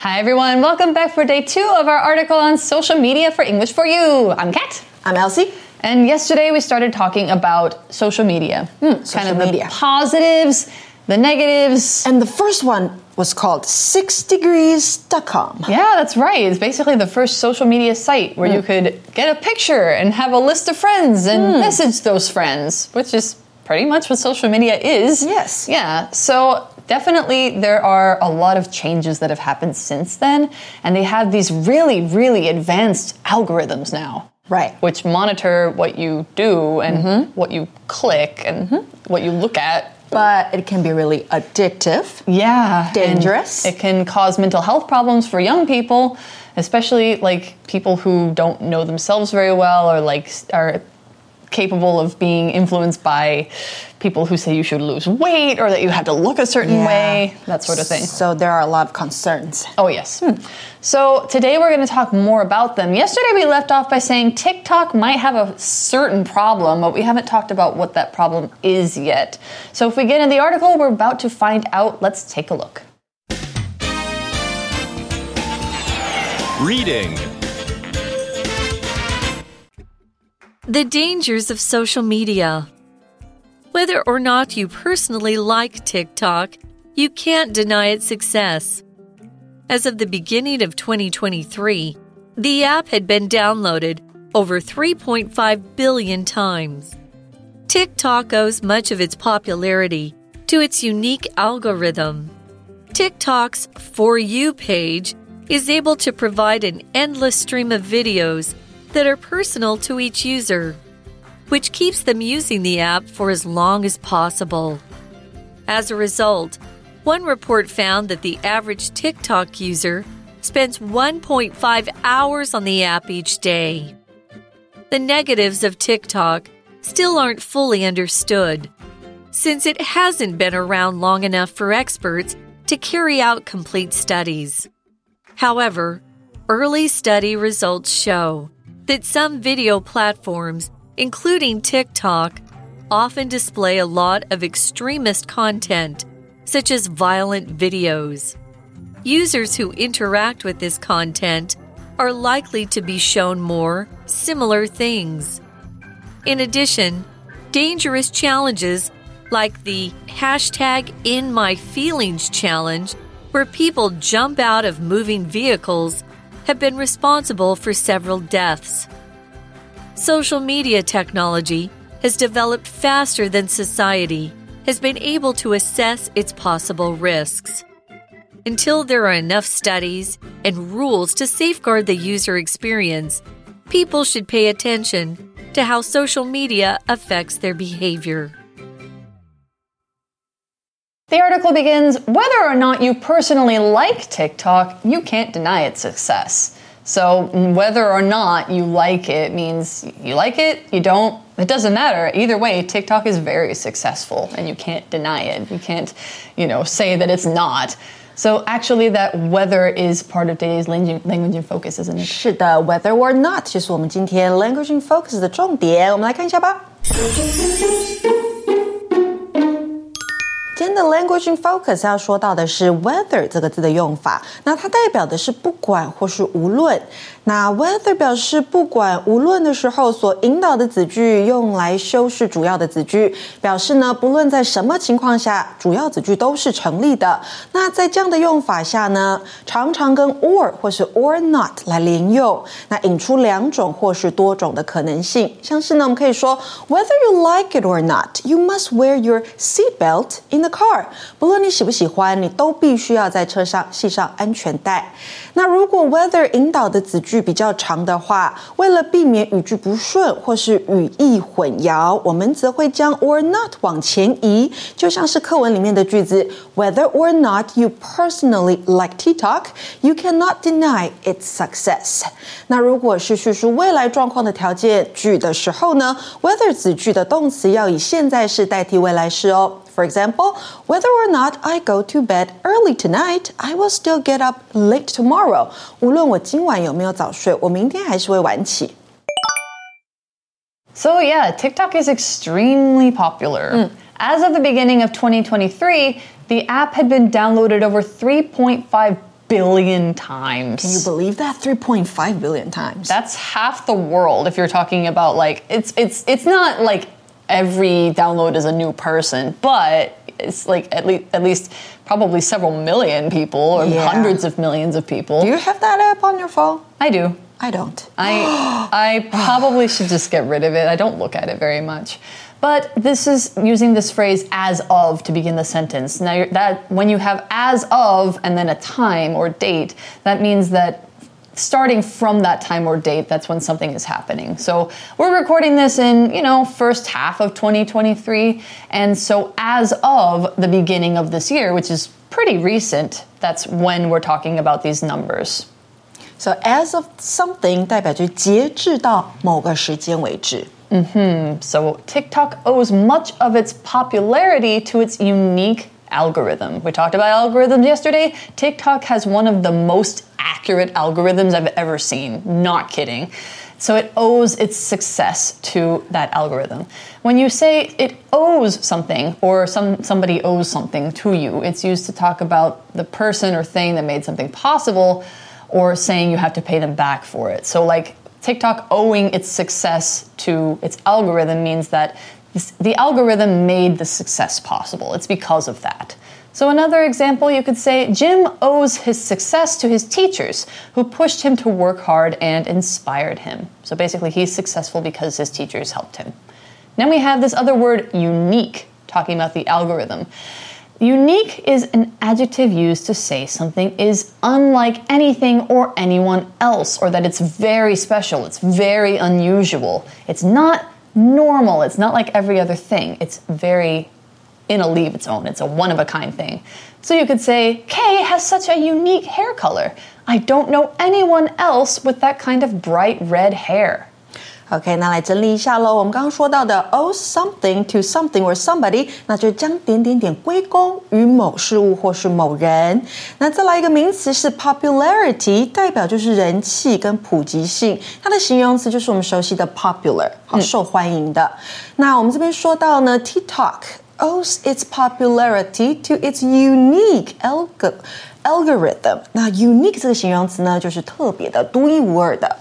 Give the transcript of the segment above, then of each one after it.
Hi, everyone. Welcome back for day two of our article on social media for English for You. I'm Kat. I'm Elsie. And yesterday we started talking about social media. Hmm, social kind of media. the positives, the negatives. And the first one was called 6degrees.com. Yeah, that's right. It's basically the first social media site where Hmm. you could get a picture and have a list of friends and Hmm. message those friends, which is pretty much what social media is. Yes. Yeah. So definitely there are a lot of changes that have happened since then, and they have these really, really advanced algorithms now. Right. Which monitor what you do and Mm-hmm. what you click and what you look at. But it can be really addictive. Yeah. Dangerous. It can cause mental health problems for young people, especially like people who don't know themselves very well or like are capable of being influenced by people who say you should lose weight or that you have to look a certain Yeah. way, that sort of thing. So there are a lot of concerns. Oh, yes. Hmm. So today we're going to talk more about them. Yesterday we left off by saying TikTok might have a certain problem, but we haven't talked about what that problem is yet. So if we get in the article, we're about to find out. Let's take a look. Reading. The dangers of social media. Whether or not you personally like TikTok, you can't deny its success. As of the beginning of 2023, the app had been downloaded over 3.5 billion times. TikTok owes much of its popularity to its unique algorithm. TikTok's For You page is able to provide an endless stream of videos that are personal to each user, which keeps them using the app for as long as possible. As a result, one report found that the average TikTok user spends 1.5 hours on the app each day. The negatives of TikTok still aren't fully understood, since it hasn't been around long enough for experts to carry out complete studies. However, early study results show that some video platforms, including TikTok, often display a lot of extremist content, such as violent videos. Users who interact with this content are likely to be shown more similar things. In addition, dangerous challenges like the hashtag in my feelings challenge, where people jump out of moving vehicles, have been responsible for several deaths. Social media technology has developed faster than society has been able to assess its possible risks. Until there are enough studies and rules to safeguard the user experience, people should pay attention to how social media affects their behavior. The article begins Whether or not you personally like TikTok, you can't deny its success. So, whether or not you like it means you like it, you don't, it doesn't matter. Either way, TikTok is very successful and you can't deny it. You can't, you know, say that it's not. So actually, that whether is part of today's language and focus, isn't it? 是的，whether or not 就是我们今天 language and focus 的重点。我们来看一下吧。今天的 language in focus 要说到的是 whether 这个字的用法，那它代表的是不管或是无论。那 whether 表示不管无论的时候所引导的子句，用来修饰主要的子句，表示呢不论在什么情况下，主要子句都是成立的。那在这样的用法下呢，常常跟 or 或是 or not 来连用，那引出两种或是多种的可能性。像是呢，我们可以说 whether you like it or not, you must wear your seat belt in the car。不论你喜不喜欢，你都必须要在车上系上安全带。那如果 whether 引导的子句比较长的话，为了避免语句不顺或是语义混淆，我们则会将 or not 往前移，就像是课文里面的句子：Whether or not you personally like TikTok, you cannot deny its success。那如果是叙述未来状况的条件句的时候呢，whether 子句的动词要以现在式代替未来式哦。For example, whether or not I go to bed early tonight, I will still get up late tomorrow. 无论我今晚有没有早睡，我明天还是会晚起。 So, yeah, TikTok is extremely popular. As of the beginning of 2023, the app had been downloaded over 3.5 billion times. Can you believe that? 3.5 billion times. That's half the world if you're talking about like it's it's it's not like every download is a new person, but it's like at least at least probably several million people or Yeah. hundreds of millions of people. do you have that app on your phone? I do. I don't. I I probably should just get rid of it. I don't look at it very much. But this is using this phrase as of to begin the sentence. Now that when you have as of and then a time or date, that means that starting from that time or date, that's when something is happening. So we're recording this in, you know, first half of 2023, and so as of the beginning of this year, which is pretty recent, that's when we're talking about these numbers. So as of something 代表就是截至到某个时间为止。 So TikTok owes much of its popularity to its unique algorithm. We talked about algorithms yesterday. TikTok has one of the most accurate algorithms I've ever seen. Not kidding. So it owes its success to that algorithm. When you say it owes something or some somebody owes something to you, it's used to talk about the person or thing that made something possible or saying you have to pay them back for it. So like TikTok owing its success to its algorithm means that the algorithm made the success possible. It's because of that. So, another example, you could say Jim owes his success to his teachers who pushed him to work hard and inspired him. So, basically, he's successful because his teachers helped him. Then we have this other word, unique, talking about the algorithm. Unique is an adjective used to say something is unlike anything or anyone else, or that it's very special, it's very unusual. It's not normal, it's not like every other thing. It's very in a league of its own, it's a one of a kind thing. So you could say, Kay has such a unique hair color. I don't know anyone else with that kind of bright red hair. OK，那来整理一下喽。我们刚刚说到的 owe something to something or somebody，那就将点点点归功于某事物或是某人。那再来一个名词是 popularity，代表就是人气跟普及性。它的形容词就是我们熟悉的 popular，好受欢迎的。那我们这边说到呢，TikTok owes its popularity to its unique alg algorithm。那 unique 这个形容词呢，就是特别的、独一无二的。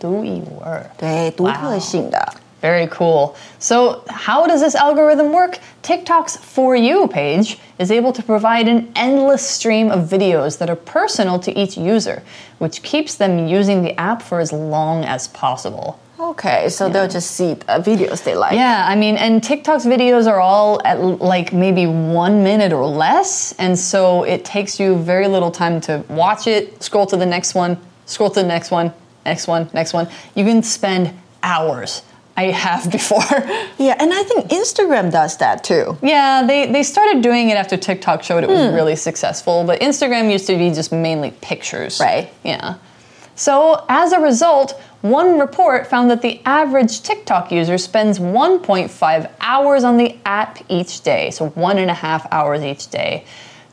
独一无二。对，独特性的。 Very cool. So, how does this algorithm work? TikTok's For You page is able to provide an endless stream of videos that are personal to each user, which keeps them using the app for as long as possible. Okay, so they'll just see the videos they like. Yeah, I mean, and TikTok's videos are all at l- like maybe one minute or less, and so it takes you very little time to watch it, scroll to the next one, scroll to the next one, next one, next one. You can spend hours. I have before. Yeah, and I think Instagram does that too. Yeah, they, they started doing it after TikTok showed it was hmm. really successful, but Instagram used to be just mainly pictures. Right. Yeah. So, as a result, one report found that the average TikTok user spends 1.5 hours on the app each day. So, one and a half hours each day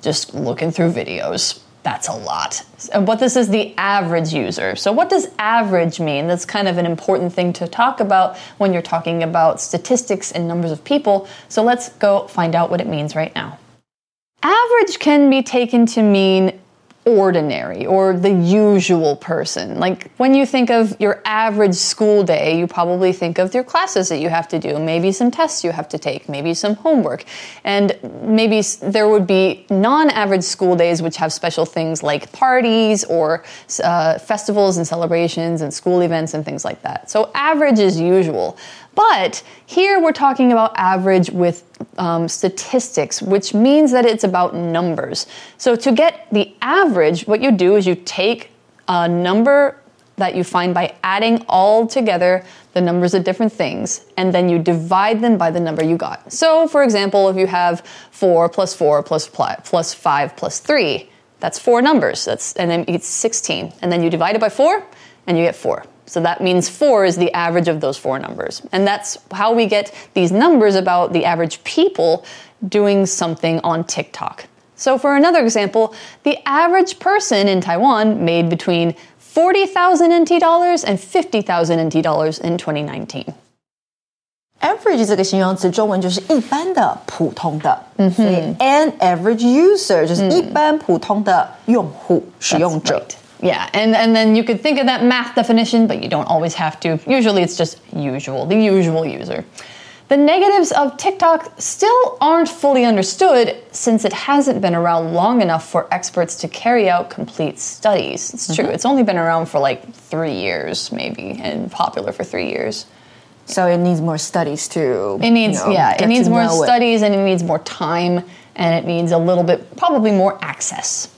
just looking through videos. That's a lot. And what this is the average user. So, what does average mean? That's kind of an important thing to talk about when you're talking about statistics and numbers of people. So, let's go find out what it means right now. Average can be taken to mean ordinary or the usual person. Like when you think of your average school day, you probably think of your classes that you have to do, maybe some tests you have to take, maybe some homework. And maybe there would be non average school days which have special things like parties or uh, festivals and celebrations and school events and things like that. So average is usual. But here we're talking about average with um, statistics, which means that it's about numbers. So to get the average, what you do is you take a number that you find by adding all together the numbers of different things, and then you divide them by the number you got. So, for example, if you have 4 plus 4 plus 5 plus 3, that's four numbers. That's, and then it's 16. And then you divide it by 4, and you get 4. So that means 4 is the average of those four numbers. And that's how we get these numbers about the average people doing something on TikTok. So, for another example, the average person in Taiwan made between 40,000 NT dollars and 50,000 NT dollars in 2019. average 这个形容词，中文就是一般的、普通的。嗯所以 an average user 就是一般普通的用户、使用者。 Right. Yeah, and, and then you could think of that math definition, but you don't always have to. Usually it's just usual, the usual user. The negatives of TikTok still aren't fully understood since it hasn't been around long enough for experts to carry out complete studies. It's true, mm-hmm. it's only been around for like three years, maybe, and popular for three years. So it needs more studies to. It needs, you know, yeah, it needs more know it. studies and it needs more time and it needs a little bit, probably more access.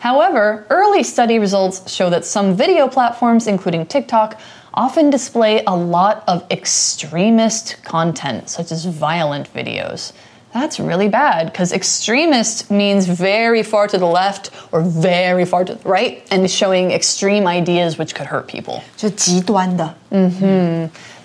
However, early study results show that some video platforms, including TikTok, often display a lot of extremist content, such as violent videos. That's really bad because extremist means very far to the left or very far to the right and showing extreme ideas which could hurt people. 就极端的。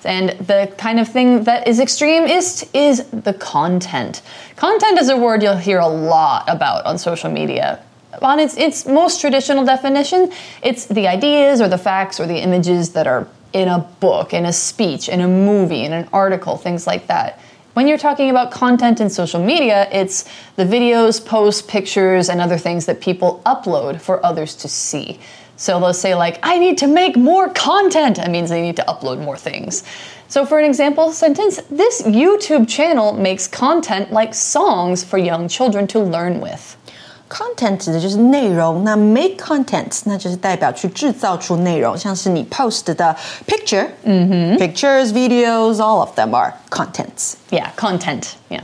And the kind of thing that is extremist is the content. Content is a word you'll hear a lot about on social media. On its, its most traditional definition, it's the ideas or the facts or the images that are in a book, in a speech, in a movie, in an article, things like that. When you're talking about content in social media, it's the videos, posts, pictures, and other things that people upload for others to see. So they'll say, like, I need to make more content. That means they need to upload more things. So, for an example sentence, this YouTube channel makes content like songs for young children to learn with. Content 指的就是内容，那 make content 那就是代表去制造出内容，像是你 post 的 picture，嗯哼，pictures, videos, all of them are contents. Yeah, content. Yeah.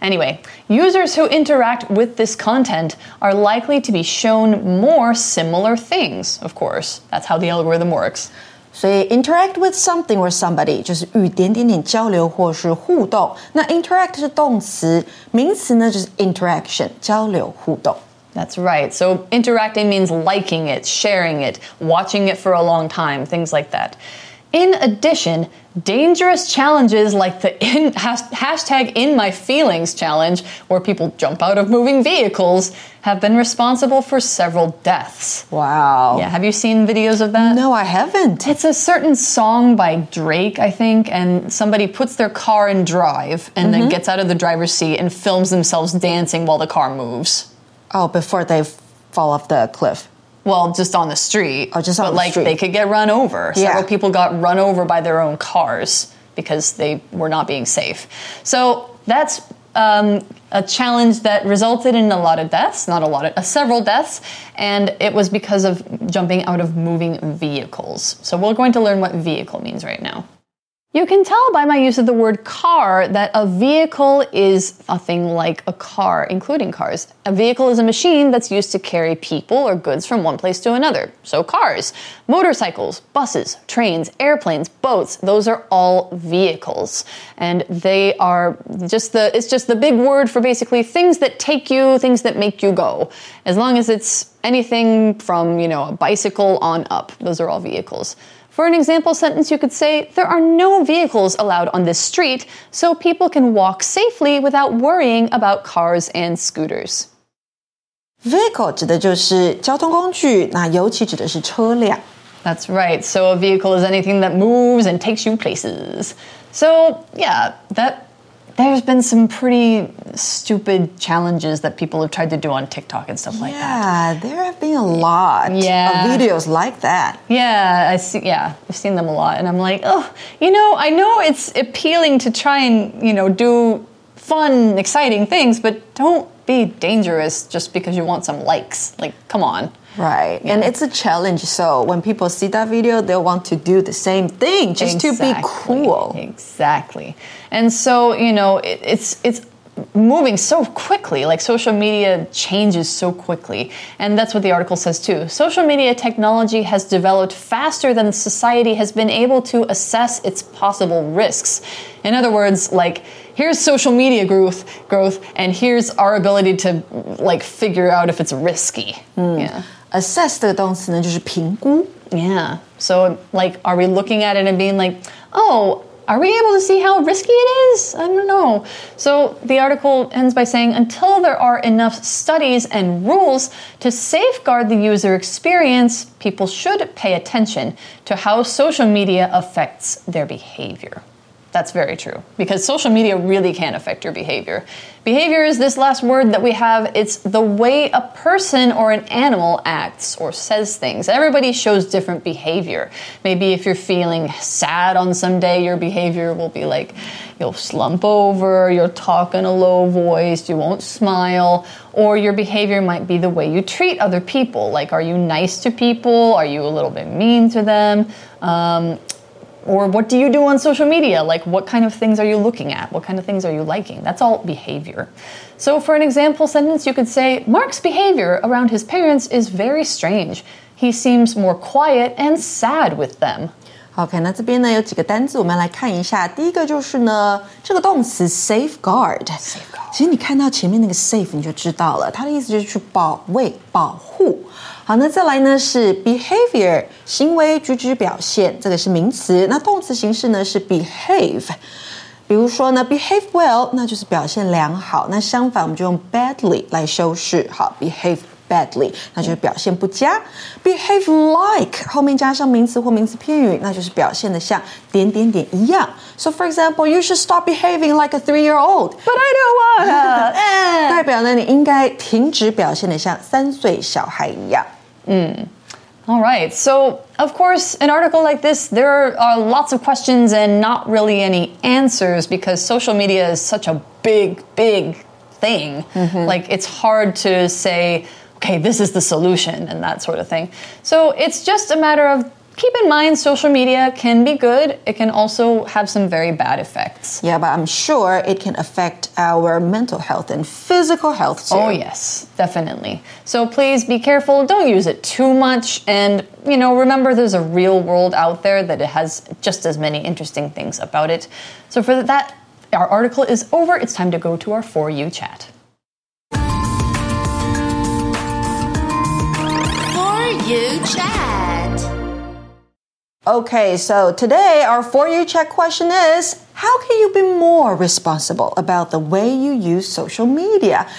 Anyway, users who interact with this content are likely to be shown more similar things, of course. That's how the algorithm works. 所以 interact with something or somebody 就是与点点点交流或是互动。那 interact 是动词，名词呢就是 interaction 交流互动。 That's right. So interacting means liking it, sharing it, watching it for a long time, things like that. In addition, dangerous challenges like the in, has, hashtag in my feelings challenge, where people jump out of moving vehicles, have been responsible for several deaths. Wow. Yeah, have you seen videos of that? No, I haven't. It's a certain song by Drake, I think, and somebody puts their car in drive and then mm-hmm. gets out of the driver's seat and films themselves dancing while the car moves. Oh, before they fall off the cliff. Well, just on the street. Oh, just on but the like street. they could get run over. Yeah. Several people got run over by their own cars because they were not being safe. So that's um, a challenge that resulted in a lot of deaths, not a lot of, uh, several deaths, and it was because of jumping out of moving vehicles. So we're going to learn what vehicle means right now. You can tell by my use of the word car that a vehicle is a thing like a car, including cars. A vehicle is a machine that's used to carry people or goods from one place to another. So cars, motorcycles, buses, trains, airplanes, boats, those are all vehicles. And they are just the it's just the big word for basically things that take you, things that make you go. As long as it's anything from, you know, a bicycle on up, those are all vehicles. For an example sentence, you could say, There are no vehicles allowed on this street, so people can walk safely without worrying about cars and scooters. Vehicle 指的就是交通工具，那尤其指的是车辆。 That's right. So a vehicle is anything that moves and takes you places. So, yeah, that there's been some pretty stupid challenges that people have tried to do on TikTok and stuff like that. Yeah, there have been a lot Yeah. of videos like that. Yeah, I see. Yeah, I've seen them a lot, and I'm like, oh, you know, I know it's appealing to try and you know do fun, exciting things, but don't be dangerous just because you want some likes. Like, come on. Right. And it's a challenge. So when people see that video, they'll want to do the same thing just to be cool. Exactly. And so, you know, it, it's it's moving so quickly. Like social media changes so quickly. And that's what the article says too. Social media technology has developed faster than society has been able to assess its possible risks. In other words, like here's social media growth growth and here's our ability to like figure out if it's risky. Hmm. Yeah Assess 这个动词呢，就是评估。 Yeah. So, like, are we looking at it and being like, oh, are we able to see how risky it is? I don't know. So, the article ends by saying until there are enough studies and rules to safeguard the user experience, people should pay attention to how social media affects their behavior. That's very true because social media really can affect your behavior. Behavior is this last word that we have. It's the way a person or an animal acts or says things. Everybody shows different behavior. Maybe if you're feeling sad on some day, your behavior will be like you'll slump over, you'll talk in a low voice, you won't smile, or your behavior might be the way you treat other people. Like, are you nice to people? Are you a little bit mean to them? Um, or what do you do on social media? Like, what kind of things are you looking at? What kind of things are you liking? That's all behavior. So, for an example sentence, you could say, Mark's behavior around his parents is very strange. He seems more quiet and sad with them. OK，那这边呢有几个单字，我们来看一下。第一个就是呢，这个动词 safeguard。其实你看到前面那个 safe，你就知道了，它的意思就是去保卫、保护。 好，那再来呢是 behavior，行为举止表现，这个是名词。那动词形式呢是 behave。比如说呢，behave well，那就是表现良好。那相反，我们就用 badly 来修饰。好，behave。badly，那就是表现不佳。behave like 后面加上名词或名词片语，那就是表现的像点点点一样。So for example, you should stop behaving like a three-year-old. But I don't wanna. 代表呢，你应该停止表现的像三岁小孩一样。嗯。All right. So, of course, an article like this, there are lots of questions and not really any answers because social media is such a big, big thing. Mm -hmm. Like, it's hard to say, okay, this is the solution and that sort of thing. So it's just a matter of keep in mind social media can be good. It can also have some very bad effects. Yeah but i'm sure it can affect our mental health and physical health too. Oh yes definitely. So please be careful. Don't use it too much. And you know remember there's a real world out there that it has just as many interesting things about it. So for that our article is over. It's time to go to our for you chat You Chat. Okay, so today our For You Chat question is How can you be more responsible about the way you use social media?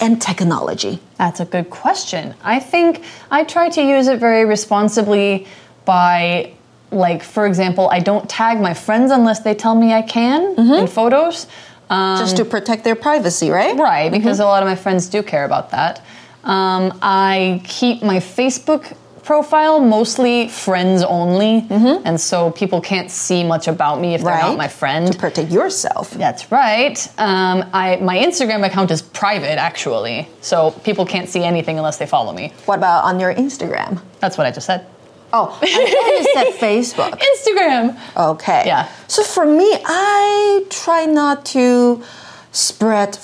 and technology? That's a good question. I think I try to use it very responsibly by, like, for example, I don't tag my friends unless they tell me I can mm -hmm. in photos. Um, Just to protect their privacy, right? Right, because mm -hmm. a lot of my friends do care about that. Um, I keep my Facebook profile mostly friends only, mm-hmm. and so people can't see much about me if they're not my friend. To protect yourself. That's right. Um, I my Instagram account is private actually, so people can't see anything unless they follow me. What about on your Instagram? That's what I just said. Oh, I you said Facebook. Instagram. Okay. Yeah. So for me, I try not to spread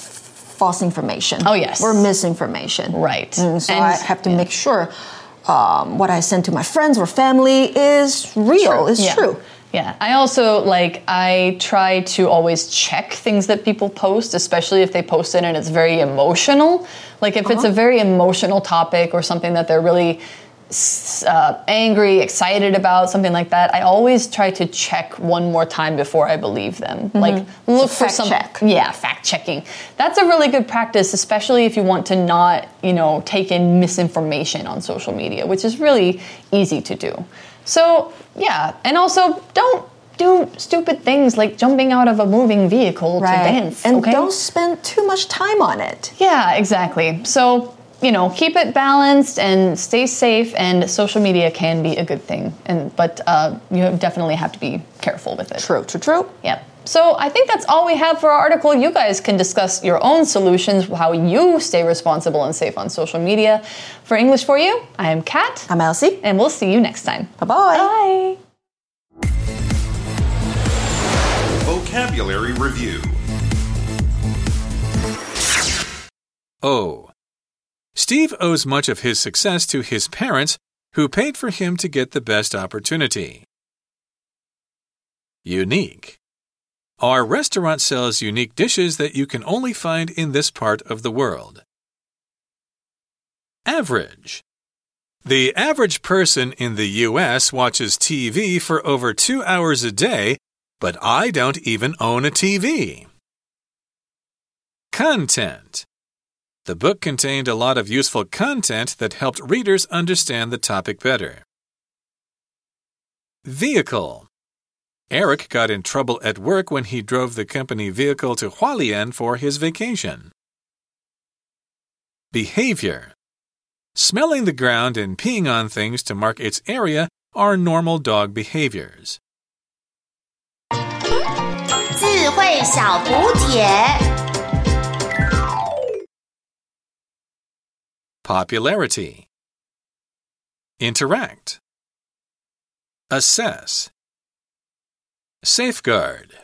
false information. Oh, yes. Or misinformation. Right. Mm, so and, I have to yeah. make sure um, what I send to my friends or family is real, true. is yeah. true. Yeah, I also like I try to always check things that people post, especially if they post it and it's very emotional. Like if uh-huh. it's a very emotional topic or something that they're really uh, angry, excited about, something like that, I always try to check one more time before I believe them. Mm-hmm. Like look so for some check. yeah, fact checking. That's a really good practice, especially if you want to not, you know, take in misinformation on social media, which is really easy to do. So, yeah, and also don't do stupid things like jumping out of a moving vehicle right. to dance. And okay? don't spend too much time on it. Yeah, exactly. So you know, keep it balanced and stay safe. And social media can be a good thing, and but uh, you definitely have to be careful with it. True, true, true. Yeah. So I think that's all we have for our article. You guys can discuss your own solutions, how you stay responsible and safe on social media. For English for You, I am Kat. I'm Elsie. And we'll see you next time. Bye-bye. Bye. Vocabulary Review O Steve owes much of his success to his parents, who paid for him to get the best opportunity. Unique. Our restaurant sells unique dishes that you can only find in this part of the world. Average. The average person in the US watches TV for over two hours a day, but I don't even own a TV. Content. The book contained a lot of useful content that helped readers understand the topic better. Vehicle Eric got in trouble at work when he drove the company vehicle to Hualien for his vacation. Behavior Smelling the ground and peeing on things to mark its area are normal dog behaviors. 智慧小补帖。 Popularity. Interact. Assess. Safeguard